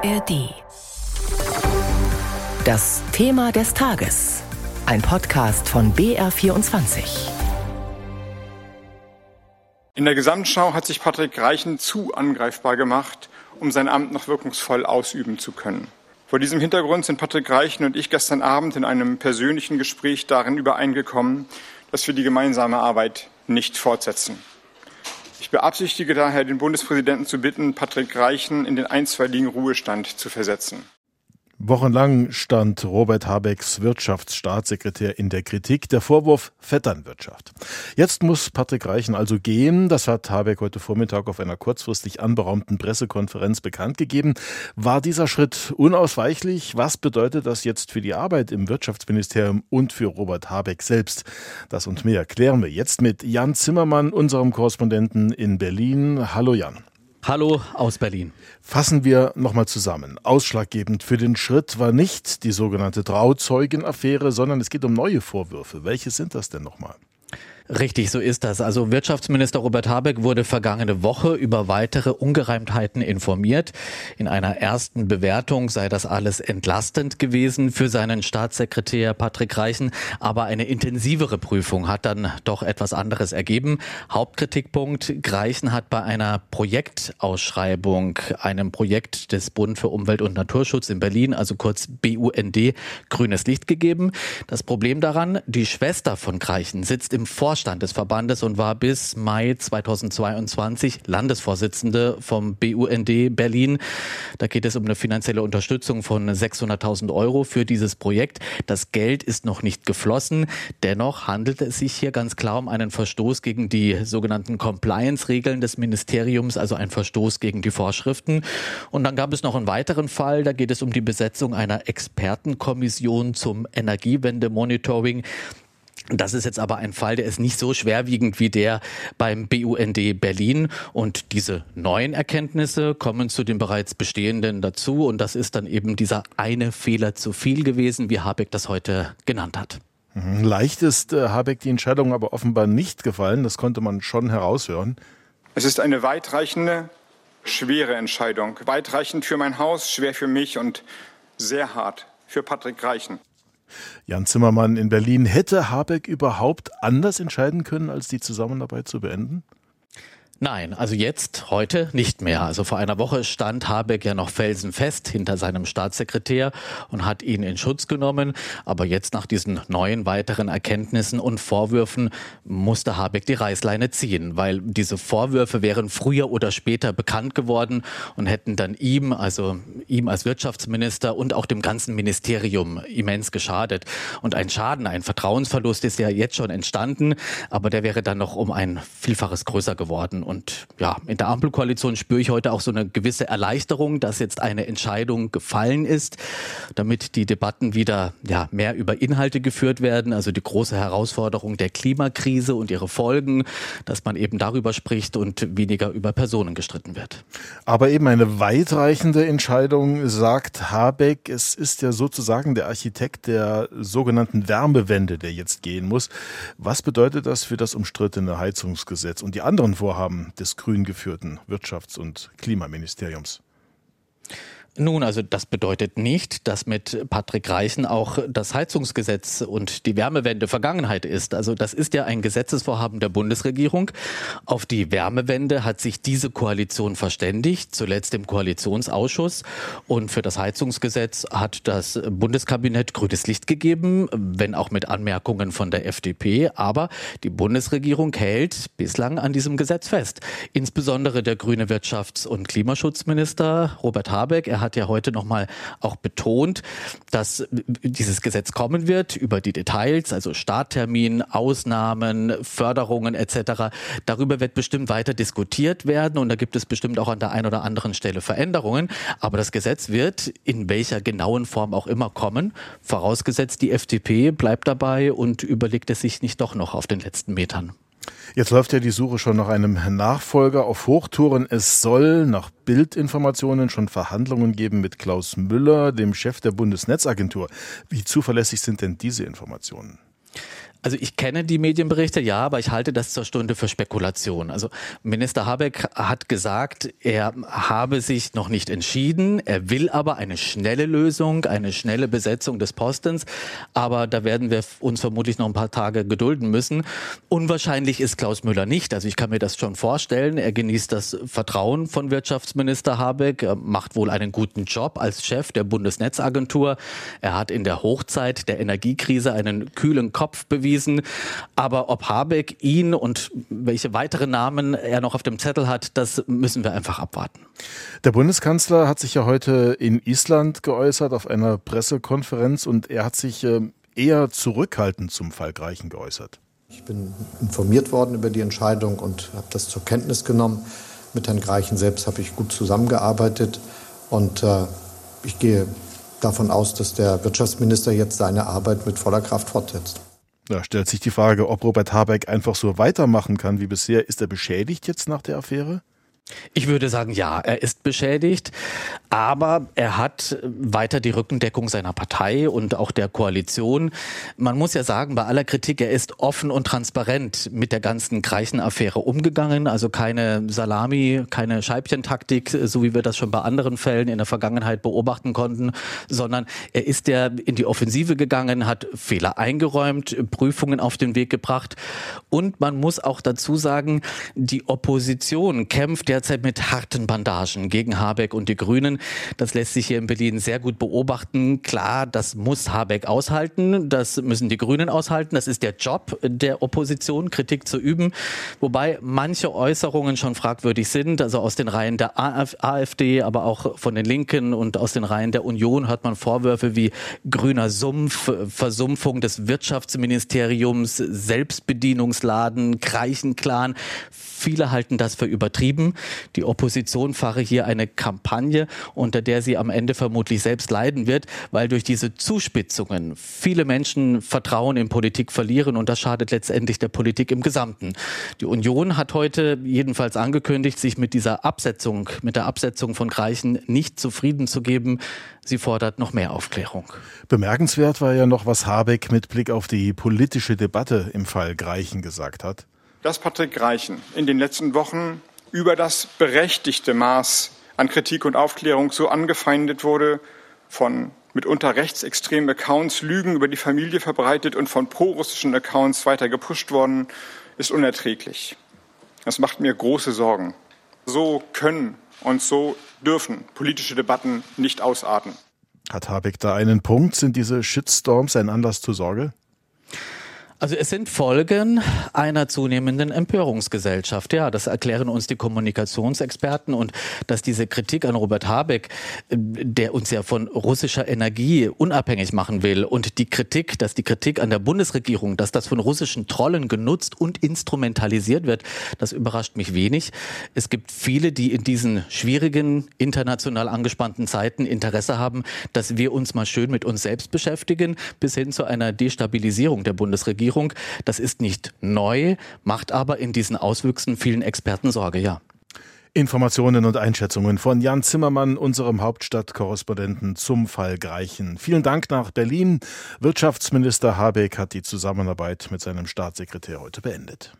ARD. Das Thema des Tages. Ein Podcast von BR24. In der Gesamtschau hat sich Patrick Reichen zu angreifbar gemacht, um sein Amt noch wirkungsvoll ausüben zu können. Vor diesem Hintergrund sind Patrick Reichen und ich gestern Abend in einem persönlichen Gespräch darin übereingekommen, dass wir die gemeinsame Arbeit nicht fortsetzen. Ich beabsichtige daher, den Bundespräsidenten zu bitten, Patrick Reichen in den einstweiligen Ruhestand zu versetzen. Wochenlang stand Robert Habecks Wirtschaftsstaatssekretär in der Kritik. Der Vorwurf Vetternwirtschaft. Jetzt muss Patrick Reichen also gehen. Das hat Habeck heute Vormittag auf einer kurzfristig anberaumten Pressekonferenz bekannt gegeben. War dieser Schritt unausweichlich? Was bedeutet das jetzt für die Arbeit im Wirtschaftsministerium und für Robert Habeck selbst? Das und mehr klären wir jetzt mit Jan Zimmermann, unserem Korrespondenten in Berlin. Hallo Jan. Hallo aus Berlin. Fassen wir nochmal zusammen. Ausschlaggebend für den Schritt war nicht die sogenannte Trauzeugenaffäre, sondern es geht um neue Vorwürfe. Welche sind das denn nochmal? Richtig, so ist das. Also Wirtschaftsminister Robert Habeck wurde vergangene Woche über weitere Ungereimtheiten informiert. In einer ersten Bewertung sei das alles entlastend gewesen für seinen Staatssekretär Patrick Reichen, aber eine intensivere Prüfung hat dann doch etwas anderes ergeben. Hauptkritikpunkt, Reichen hat bei einer Projektausschreibung, einem Projekt des Bund für Umwelt und Naturschutz in Berlin, also kurz BUND, grünes Licht gegeben. Das Problem daran, die Schwester von Reichen sitzt im Vorstand Vorstand und war bis Mai 2022 Landesvorsitzende vom BUND Berlin. Da geht es um eine finanzielle Unterstützung von 600.000 Euro für dieses Projekt. Das Geld ist noch nicht geflossen. Dennoch handelt es sich hier ganz klar um einen Verstoß gegen die sogenannten Compliance-Regeln des Ministeriums, also ein Verstoß gegen die Vorschriften. Und dann gab es noch einen weiteren Fall. Da geht es um die Besetzung einer Expertenkommission zum Energiewende-Monitoring. Das ist jetzt aber ein Fall, der ist nicht so schwerwiegend wie der beim BUND Berlin. Und diese neuen Erkenntnisse kommen zu den bereits bestehenden dazu. Und das ist dann eben dieser eine Fehler zu viel gewesen, wie Habeck das heute genannt hat. Mhm. Leicht ist äh, Habeck die Entscheidung aber offenbar nicht gefallen. Das konnte man schon heraushören. Es ist eine weitreichende, schwere Entscheidung. Weitreichend für mein Haus, schwer für mich und sehr hart für Patrick Reichen. Jan Zimmermann in Berlin. Hätte Habeck überhaupt anders entscheiden können, als die Zusammenarbeit zu beenden? Nein, also jetzt, heute nicht mehr. Also vor einer Woche stand Habeck ja noch felsenfest hinter seinem Staatssekretär und hat ihn in Schutz genommen. Aber jetzt nach diesen neuen weiteren Erkenntnissen und Vorwürfen musste Habeck die Reißleine ziehen, weil diese Vorwürfe wären früher oder später bekannt geworden und hätten dann ihm, also ihm als Wirtschaftsminister und auch dem ganzen Ministerium immens geschadet. Und ein Schaden, ein Vertrauensverlust ist ja jetzt schon entstanden, aber der wäre dann noch um ein Vielfaches größer geworden. Und ja, in der Ampelkoalition spüre ich heute auch so eine gewisse Erleichterung, dass jetzt eine Entscheidung gefallen ist, damit die Debatten wieder ja, mehr über Inhalte geführt werden. Also die große Herausforderung der Klimakrise und ihre Folgen, dass man eben darüber spricht und weniger über Personen gestritten wird. Aber eben eine weitreichende Entscheidung, sagt Habeck. Es ist ja sozusagen der Architekt der sogenannten Wärmewende, der jetzt gehen muss. Was bedeutet das für das umstrittene Heizungsgesetz und die anderen Vorhaben? Des grün geführten Wirtschafts- und Klimaministeriums. Nun, also das bedeutet nicht, dass mit Patrick Reichen auch das Heizungsgesetz und die Wärmewende Vergangenheit ist. Also das ist ja ein Gesetzesvorhaben der Bundesregierung. Auf die Wärmewende hat sich diese Koalition verständigt, zuletzt im Koalitionsausschuss. Und für das Heizungsgesetz hat das Bundeskabinett grünes Licht gegeben, wenn auch mit Anmerkungen von der FDP. Aber die Bundesregierung hält bislang an diesem Gesetz fest. Insbesondere der grüne Wirtschafts- und Klimaschutzminister Robert Habeck. Er hat hat ja heute nochmal auch betont, dass dieses Gesetz kommen wird über die Details, also Starttermin, Ausnahmen, Förderungen etc. Darüber wird bestimmt weiter diskutiert werden und da gibt es bestimmt auch an der einen oder anderen Stelle Veränderungen. Aber das Gesetz wird in welcher genauen Form auch immer kommen, vorausgesetzt die FDP bleibt dabei und überlegt es sich nicht doch noch auf den letzten Metern. Jetzt läuft ja die Suche schon nach einem Nachfolger auf Hochtouren. Es soll nach Bildinformationen schon Verhandlungen geben mit Klaus Müller, dem Chef der Bundesnetzagentur. Wie zuverlässig sind denn diese Informationen? Also ich kenne die Medienberichte, ja, aber ich halte das zur Stunde für Spekulation. Also Minister Habeck hat gesagt, er habe sich noch nicht entschieden, er will aber eine schnelle Lösung, eine schnelle Besetzung des Postens, aber da werden wir uns vermutlich noch ein paar Tage gedulden müssen. Unwahrscheinlich ist Klaus Müller nicht, also ich kann mir das schon vorstellen, er genießt das Vertrauen von Wirtschaftsminister Habeck, macht wohl einen guten Job als Chef der Bundesnetzagentur, er hat in der Hochzeit der Energiekrise einen kühlen Kopf bewiesen. Aber ob Habeck ihn und welche weiteren Namen er noch auf dem Zettel hat, das müssen wir einfach abwarten. Der Bundeskanzler hat sich ja heute in Island geäußert auf einer Pressekonferenz und er hat sich ähm, eher zurückhaltend zum Fall Greichen geäußert. Ich bin informiert worden über die Entscheidung und habe das zur Kenntnis genommen. Mit Herrn Greichen selbst habe ich gut zusammengearbeitet und äh, ich gehe davon aus, dass der Wirtschaftsminister jetzt seine Arbeit mit voller Kraft fortsetzt. Da stellt sich die Frage, ob Robert Habeck einfach so weitermachen kann wie bisher. Ist er beschädigt jetzt nach der Affäre? Ich würde sagen, ja, er ist beschädigt, aber er hat weiter die Rückendeckung seiner Partei und auch der Koalition. Man muss ja sagen, bei aller Kritik, er ist offen und transparent mit der ganzen Greichen-Affäre umgegangen. Also keine Salami, keine Scheibchentaktik, so wie wir das schon bei anderen Fällen in der Vergangenheit beobachten konnten, sondern er ist ja in die Offensive gegangen, hat Fehler eingeräumt, Prüfungen auf den Weg gebracht. Und man muss auch dazu sagen, die Opposition kämpft ja derzeit mit harten Bandagen gegen Habeck und die Grünen. Das lässt sich hier in Berlin sehr gut beobachten. Klar, das muss Habeck aushalten, das müssen die Grünen aushalten. Das ist der Job der Opposition, Kritik zu üben. Wobei manche Äußerungen schon fragwürdig sind. Also aus den Reihen der AfD, aber auch von den Linken und aus den Reihen der Union hört man Vorwürfe wie grüner Sumpf, Versumpfung des Wirtschaftsministeriums, Selbstbedienungsladen, Kreichenclan. Viele halten das für übertrieben. Die Opposition fahre hier eine Kampagne, unter der sie am Ende vermutlich selbst leiden wird, weil durch diese Zuspitzungen viele Menschen Vertrauen in Politik verlieren und das schadet letztendlich der Politik im Gesamten. Die Union hat heute jedenfalls angekündigt, sich mit dieser Absetzung, mit der Absetzung von Greichen nicht zufrieden zu geben. Sie fordert noch mehr Aufklärung. Bemerkenswert war ja noch, was Habeck mit Blick auf die politische Debatte im Fall Greichen gesagt hat. Dass Patrick Greichen in den letzten Wochen über das berechtigte Maß an Kritik und Aufklärung so angefeindet wurde, von mitunter rechtsextremen Accounts Lügen über die Familie verbreitet und von prorussischen Accounts weiter gepusht worden, ist unerträglich. Das macht mir große Sorgen. So können und so dürfen politische Debatten nicht ausarten. Hat Habeck da einen Punkt? Sind diese Shitstorms ein Anlass zur Sorge? Also es sind Folgen einer zunehmenden Empörungsgesellschaft. Ja, das erklären uns die Kommunikationsexperten und dass diese Kritik an Robert Habeck, der uns ja von russischer Energie unabhängig machen will und die Kritik, dass die Kritik an der Bundesregierung, dass das von russischen Trollen genutzt und instrumentalisiert wird, das überrascht mich wenig. Es gibt viele, die in diesen schwierigen, international angespannten Zeiten Interesse haben, dass wir uns mal schön mit uns selbst beschäftigen, bis hin zu einer Destabilisierung der Bundesregierung. Regierung. Das ist nicht neu, macht aber in diesen Auswüchsen vielen Experten Sorge, ja. Informationen und Einschätzungen von Jan Zimmermann, unserem Hauptstadtkorrespondenten zum Fall Greichen. Vielen Dank nach Berlin. Wirtschaftsminister Habeck hat die Zusammenarbeit mit seinem Staatssekretär heute beendet.